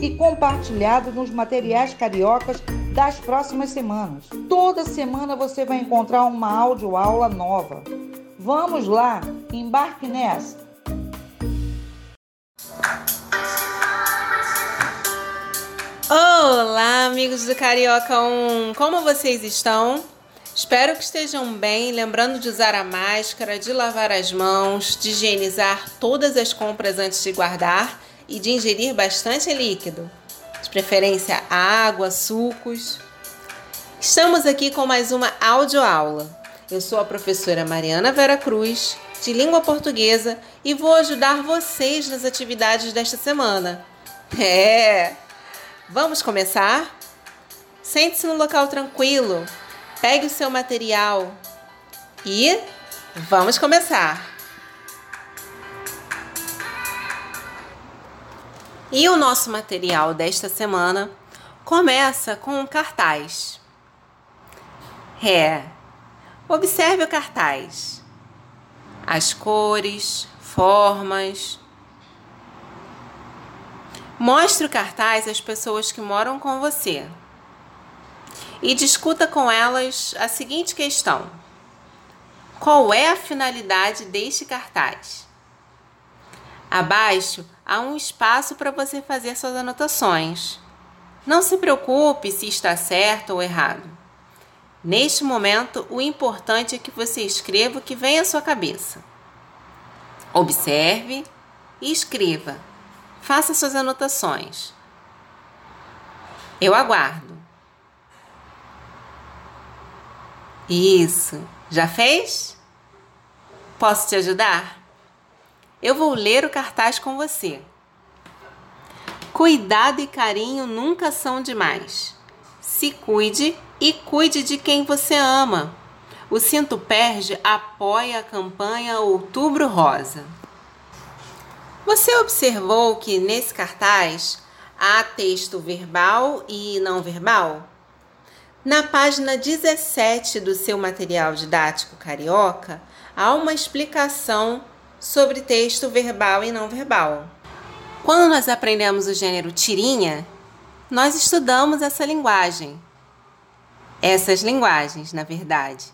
e compartilhado nos materiais cariocas das próximas semanas. Toda semana você vai encontrar uma aula nova. Vamos lá, embarque nessa! Olá, amigos do Carioca 1! Como vocês estão? Espero que estejam bem, lembrando de usar a máscara, de lavar as mãos, de higienizar todas as compras antes de guardar e de ingerir bastante líquido, de preferência água, sucos. Estamos aqui com mais uma audioaula. Eu sou a professora Mariana Vera Cruz, de língua portuguesa, e vou ajudar vocês nas atividades desta semana. É! Vamos começar? Sente-se no local tranquilo, pegue o seu material e vamos começar! E o nosso material desta semana começa com um cartaz. É, observe o cartaz. As cores, formas. Mostre o cartaz às pessoas que moram com você e discuta com elas a seguinte questão: Qual é a finalidade deste cartaz? Abaixo há um espaço para você fazer suas anotações. Não se preocupe se está certo ou errado. Neste momento, o importante é que você escreva o que vem à sua cabeça. Observe e escreva. Faça suas anotações. Eu aguardo. Isso. Já fez? Posso te ajudar? Eu vou ler o cartaz com você. Cuidado e carinho nunca são demais. Se cuide e cuide de quem você ama. O Cinto Perde apoia a campanha Outubro Rosa. Você observou que nesse cartaz há texto verbal e não verbal? Na página 17 do seu material didático carioca, há uma explicação sobre texto verbal e não verbal. Quando nós aprendemos o gênero tirinha, nós estudamos essa linguagem. Essas linguagens, na verdade.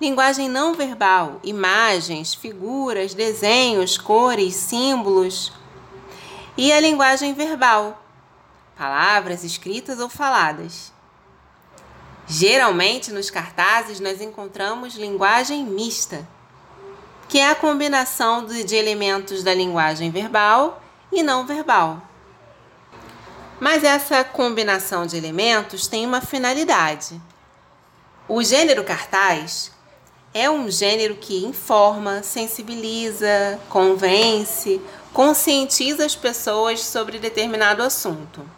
Linguagem não verbal, imagens, figuras, desenhos, cores, símbolos. E a linguagem verbal, palavras escritas ou faladas. Geralmente nos cartazes nós encontramos linguagem mista que é a combinação de elementos da linguagem verbal e não verbal. Mas essa combinação de elementos tem uma finalidade. O gênero cartaz é um gênero que informa, sensibiliza, convence, conscientiza as pessoas sobre determinado assunto.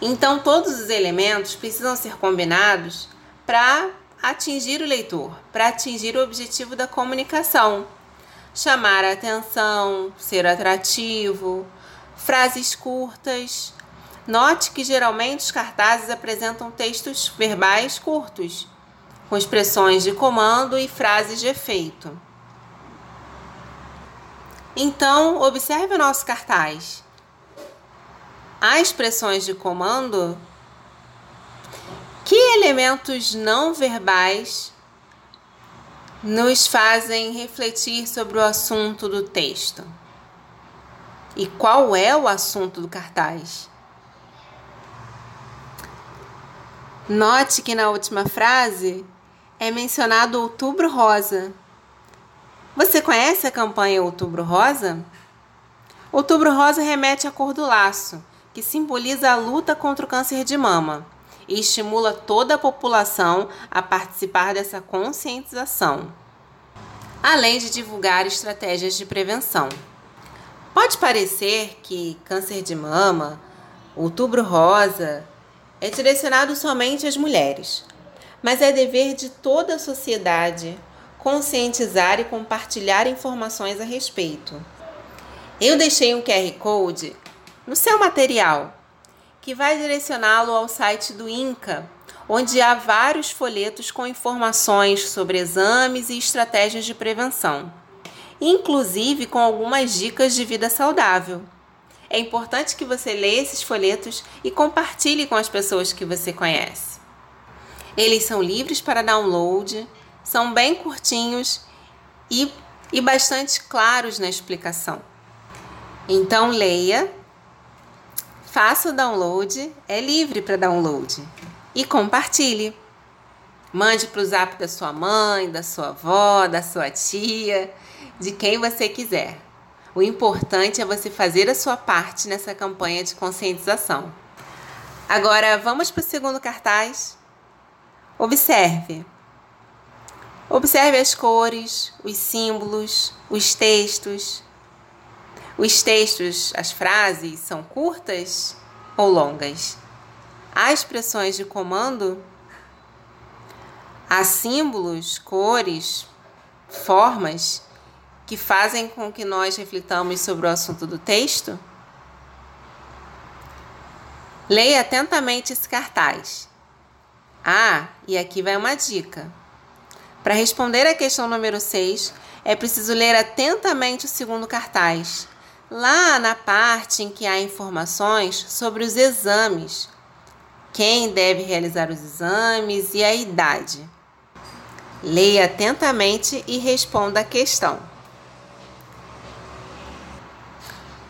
Então, todos os elementos precisam ser combinados para atingir o leitor, para atingir o objetivo da comunicação. Chamar a atenção, ser atrativo, frases curtas. Note que geralmente os cartazes apresentam textos verbais curtos, com expressões de comando e frases de efeito. Então, observe o nosso cartaz. Há expressões de comando que elementos não verbais nos fazem refletir sobre o assunto do texto? E qual é o assunto do cartaz? Note que na última frase é mencionado Outubro Rosa. Você conhece a campanha Outubro Rosa? Outubro Rosa remete à cor do laço, que simboliza a luta contra o câncer de mama e estimula toda a população a participar dessa conscientização, além de divulgar estratégias de prevenção. Pode parecer que câncer de mama, outubro rosa, é direcionado somente às mulheres, mas é dever de toda a sociedade conscientizar e compartilhar informações a respeito. Eu deixei um QR Code no seu material que vai direcioná-lo ao site do INCA, onde há vários folhetos com informações sobre exames e estratégias de prevenção, inclusive com algumas dicas de vida saudável. É importante que você leia esses folhetos e compartilhe com as pessoas que você conhece. Eles são livres para download são bem curtinhos e, e bastante claros na explicação. Então leia, faça o download, é livre para download e compartilhe. Mande para o zap da sua mãe, da sua avó, da sua tia, de quem você quiser. O importante é você fazer a sua parte nessa campanha de conscientização. Agora vamos para o segundo cartaz. Observe. Observe as cores, os símbolos, os textos. Os textos, as frases são curtas ou longas? Há expressões de comando? Há símbolos, cores, formas que fazem com que nós reflitamos sobre o assunto do texto? Leia atentamente esse cartaz. Ah, e aqui vai uma dica. Para responder à questão número 6, é preciso ler atentamente o segundo cartaz, lá na parte em que há informações sobre os exames, quem deve realizar os exames e a idade. Leia atentamente e responda a questão.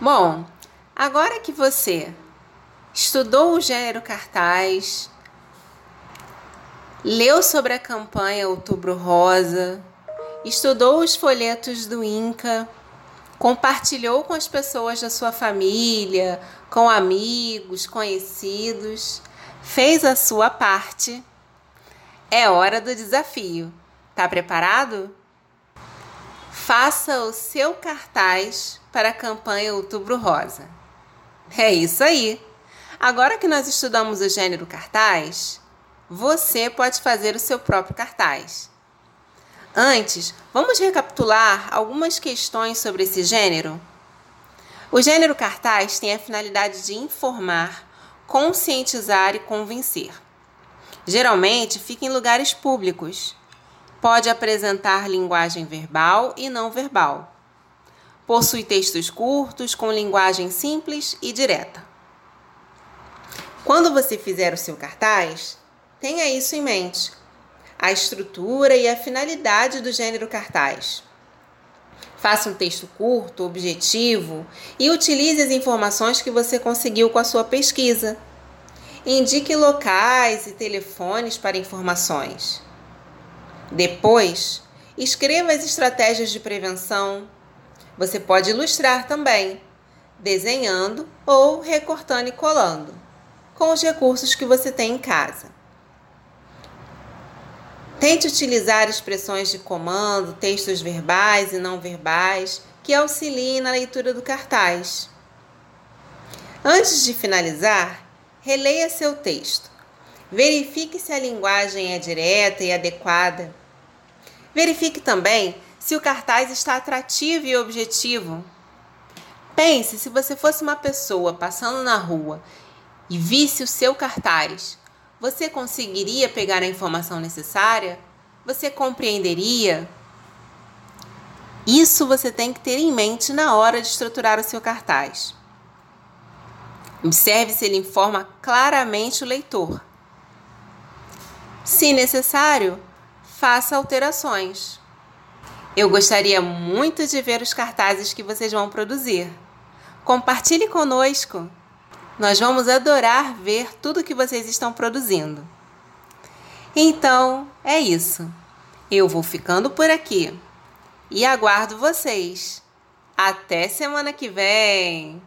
Bom, agora que você estudou o gênero cartaz, leu sobre a campanha Outubro Rosa, estudou os folhetos do Inca, compartilhou com as pessoas da sua família, com amigos, conhecidos, fez a sua parte. É hora do desafio. Tá preparado? Faça o seu cartaz para a campanha Outubro Rosa. É isso aí. Agora que nós estudamos o gênero cartaz, você pode fazer o seu próprio cartaz. Antes, vamos recapitular algumas questões sobre esse gênero? O gênero cartaz tem a finalidade de informar, conscientizar e convencer. Geralmente fica em lugares públicos. Pode apresentar linguagem verbal e não verbal. Possui textos curtos com linguagem simples e direta. Quando você fizer o seu cartaz, Tenha isso em mente. A estrutura e a finalidade do gênero cartaz. Faça um texto curto, objetivo e utilize as informações que você conseguiu com a sua pesquisa. Indique locais e telefones para informações. Depois, escreva as estratégias de prevenção. Você pode ilustrar também, desenhando ou recortando e colando, com os recursos que você tem em casa. Tente utilizar expressões de comando, textos verbais e não verbais que auxiliem na leitura do cartaz. Antes de finalizar, releia seu texto. Verifique se a linguagem é direta e adequada. Verifique também se o cartaz está atrativo e objetivo. Pense se você fosse uma pessoa passando na rua e visse o seu cartaz, você conseguiria pegar a informação necessária? Você compreenderia? Isso você tem que ter em mente na hora de estruturar o seu cartaz. Observe se ele informa claramente o leitor. Se necessário, faça alterações. Eu gostaria muito de ver os cartazes que vocês vão produzir. Compartilhe conosco. Nós vamos adorar ver tudo que vocês estão produzindo. Então, é isso. Eu vou ficando por aqui. e aguardo vocês. Até semana que vem!